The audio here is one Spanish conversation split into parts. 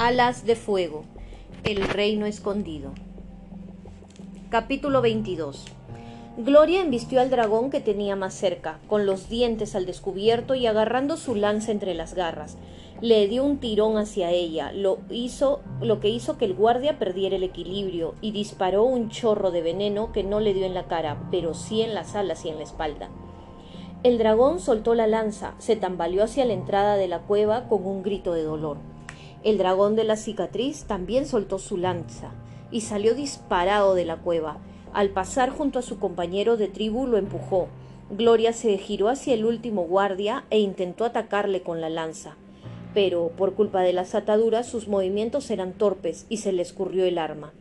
Alas de fuego. El reino escondido. Capítulo 22. Gloria embistió al dragón que tenía más cerca, con los dientes al descubierto y agarrando su lanza entre las garras. Le dio un tirón hacia ella, lo, hizo, lo que hizo que el guardia perdiera el equilibrio y disparó un chorro de veneno que no le dio en la cara, pero sí en las alas y en la espalda. El dragón soltó la lanza, se tambaleó hacia la entrada de la cueva con un grito de dolor. El dragón de la cicatriz también soltó su lanza y salió disparado de la cueva. Al pasar junto a su compañero de tribu lo empujó. Gloria se giró hacia el último guardia e intentó atacarle con la lanza. Pero, por culpa de las ataduras, sus movimientos eran torpes y se le escurrió el arma.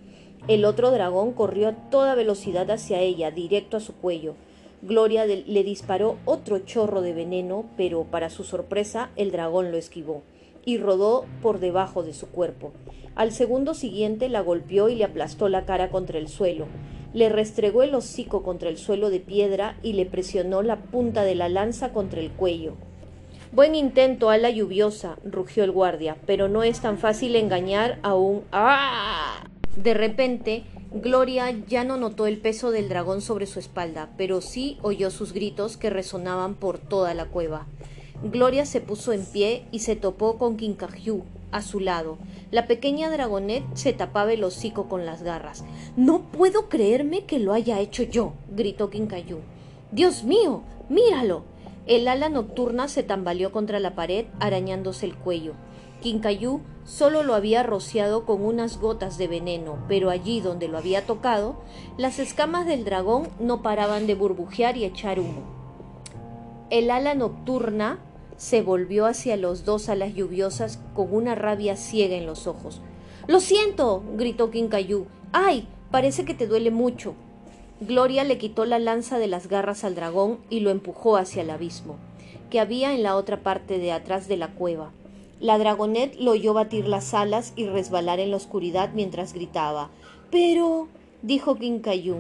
El otro dragón corrió a toda velocidad hacia ella, directo a su cuello. Gloria le disparó otro chorro de veneno, pero para su sorpresa el dragón lo esquivó y rodó por debajo de su cuerpo. Al segundo siguiente la golpeó y le aplastó la cara contra el suelo. Le restregó el hocico contra el suelo de piedra y le presionó la punta de la lanza contra el cuello. Buen intento, ala lluviosa, rugió el guardia, pero no es tan fácil engañar a un ¡Ah! De repente, Gloria ya no notó el peso del dragón sobre su espalda, pero sí oyó sus gritos que resonaban por toda la cueva. Gloria se puso en pie y se topó con Quincayú a su lado. La pequeña dragonet se tapaba el hocico con las garras. No puedo creerme que lo haya hecho yo, gritó Quincayú. Dios mío, míralo. El ala nocturna se tambaleó contra la pared, arañándose el cuello. Quincayú solo lo había rociado con unas gotas de veneno, pero allí donde lo había tocado, las escamas del dragón no paraban de burbujear y echar humo. El ala nocturna se volvió hacia los dos alas lluviosas con una rabia ciega en los ojos. Lo siento, gritó Quincayú. ¡Ay! Parece que te duele mucho. Gloria le quitó la lanza de las garras al dragón y lo empujó hacia el abismo, que había en la otra parte de atrás de la cueva. La dragonet lo oyó batir las alas y resbalar en la oscuridad mientras gritaba. Pero. dijo Quincayú.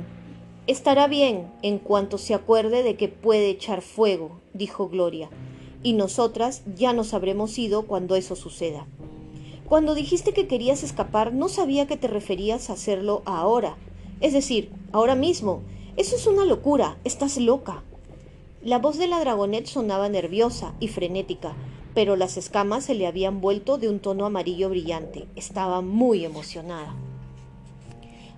Estará bien en cuanto se acuerde de que puede echar fuego, dijo Gloria, y nosotras ya nos habremos ido cuando eso suceda. Cuando dijiste que querías escapar, no sabía que te referías a hacerlo ahora, es decir, ahora mismo. Eso es una locura, estás loca. La voz de la dragonet sonaba nerviosa y frenética, pero las escamas se le habían vuelto de un tono amarillo brillante. Estaba muy emocionada.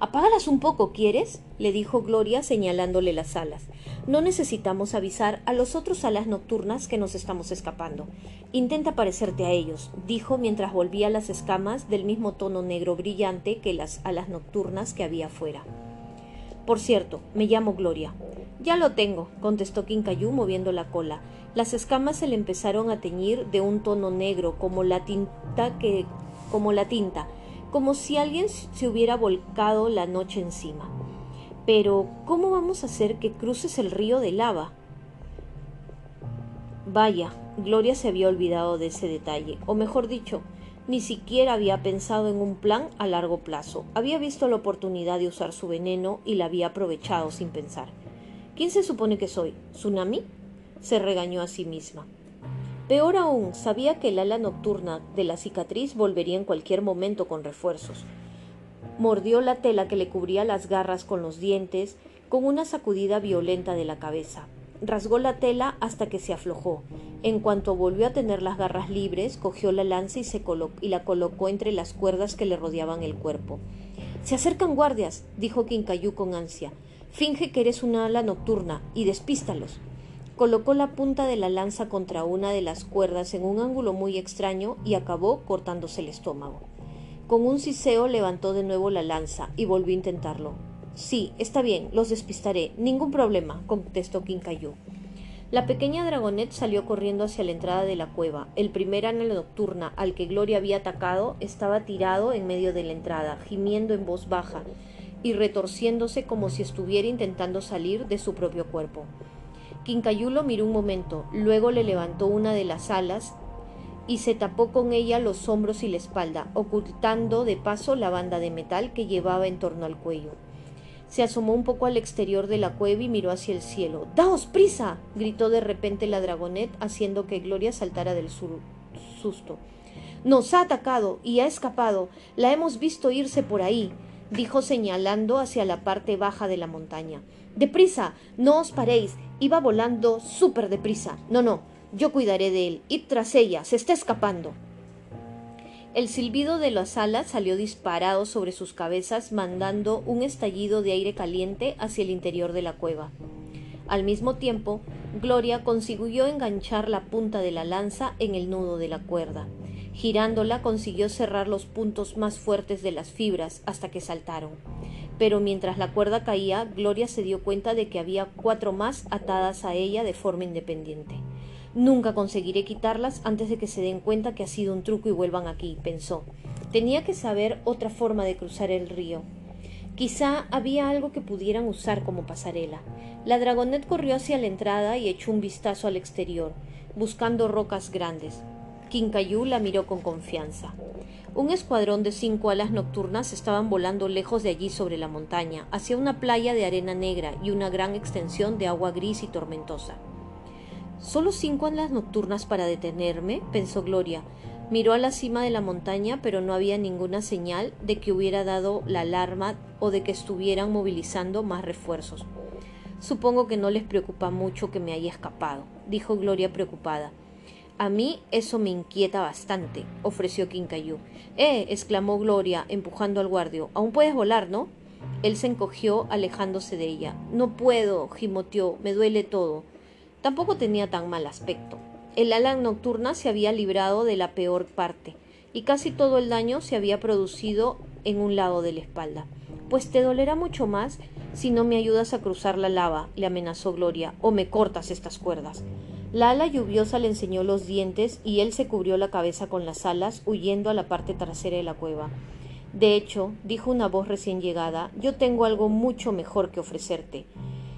Apágalas un poco, ¿quieres? le dijo Gloria señalándole las alas. No necesitamos avisar a los otros alas nocturnas que nos estamos escapando. Intenta parecerte a ellos, dijo mientras volvía las escamas del mismo tono negro brillante que las alas nocturnas que había fuera. Por cierto, me llamo Gloria. Ya lo tengo, contestó Quincayú moviendo la cola. Las escamas se le empezaron a teñir de un tono negro como la tinta que como la tinta, como si alguien se hubiera volcado la noche encima. Pero, ¿cómo vamos a hacer que cruces el río de lava? Vaya, Gloria se había olvidado de ese detalle, o mejor dicho, ni siquiera había pensado en un plan a largo plazo. Había visto la oportunidad de usar su veneno y la había aprovechado sin pensar. ¿Quién se supone que soy? ¿Tsunami? Se regañó a sí misma. Peor aún, sabía que el ala nocturna de la cicatriz volvería en cualquier momento con refuerzos. Mordió la tela que le cubría las garras con los dientes, con una sacudida violenta de la cabeza. Rasgó la tela hasta que se aflojó. En cuanto volvió a tener las garras libres, cogió la lanza y, se la colocó entre las cuerdas que le rodeaban el cuerpo. Se acercan guardias, dijo Quincayú con ansia. Finge que eres una ala nocturna y despístalos. Colocó la punta de la lanza contra una de las cuerdas en un ángulo muy extraño y acabó cortándose el estómago. Con un siseo levantó de nuevo la lanza y volvió a intentarlo. Sí, está bien, los despistaré. Ningún problema, contestó Quincayú. La pequeña dragonet salió corriendo hacia la entrada de la cueva. El primer ángel nocturna al que Gloria había atacado estaba tirado en medio de la entrada, gimiendo en voz baja y retorciéndose como si estuviera intentando salir de su propio cuerpo. Quincayú lo miró un momento, luego le levantó una de las alas y se tapó con ella los hombros y la espalda, ocultando de paso la banda de metal que llevaba en torno al cuello. Se asomó un poco al exterior de la cueva y miró hacia el cielo. ¡Daos prisa! gritó de repente la dragonet, haciendo que Gloria saltara del susto. Nos ha atacado y ha escapado. La hemos visto irse por ahí, dijo señalando hacia la parte baja de la montaña. Deprisa, no os paréis. Iba volando súper deprisa. No, no, yo cuidaré de él. Id tras ella, se está escapando. El silbido de las alas salió disparado sobre sus cabezas, mandando un estallido de aire caliente hacia el interior de la cueva. Al mismo tiempo, Gloria consiguió enganchar la punta de la lanza en el nudo de la cuerda. Girándola consiguió cerrar los puntos más fuertes de las fibras hasta que saltaron. Pero mientras la cuerda caía, Gloria se dio cuenta de que había cuatro más atadas a ella de forma independiente. Nunca conseguiré quitarlas antes de que se den cuenta que ha sido un truco y vuelvan aquí, pensó. Tenía que saber otra forma de cruzar el río. Quizá había algo que pudieran usar como pasarela. La dragonet corrió hacia la entrada y echó un vistazo al exterior, buscando rocas grandes. Quincayú la miró con confianza. Un escuadrón de cinco alas nocturnas estaban volando lejos de allí sobre la montaña, hacia una playa de arena negra y una gran extensión de agua gris y tormentosa. ¿Solo cinco alas nocturnas para detenerme? pensó Gloria. Miró a la cima de la montaña, pero no había ninguna señal de que hubiera dado la alarma o de que estuvieran movilizando más refuerzos. Supongo que no les preocupa mucho que me haya escapado, dijo Gloria preocupada. A mí eso me inquieta bastante, ofreció Quincayú. Eh, exclamó Gloria, empujando al guardio. Aún puedes volar, ¿no? Él se encogió, alejándose de ella. No puedo, gimoteó, me duele todo. Tampoco tenía tan mal aspecto. El ala nocturna se había librado de la peor parte, y casi todo el daño se había producido en un lado de la espalda. Pues te dolerá mucho más si no me ayudas a cruzar la lava, le amenazó Gloria, o me cortas estas cuerdas. La ala lluviosa le enseñó los dientes y él se cubrió la cabeza con las alas, huyendo a la parte trasera de la cueva. De hecho, dijo una voz recién llegada, yo tengo algo mucho mejor que ofrecerte.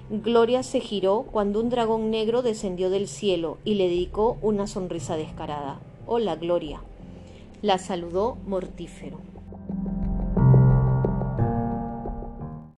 Gloria se giró cuando un dragón negro descendió del cielo y le dedicó una sonrisa descarada. Hola, Gloria. La saludó mortífero.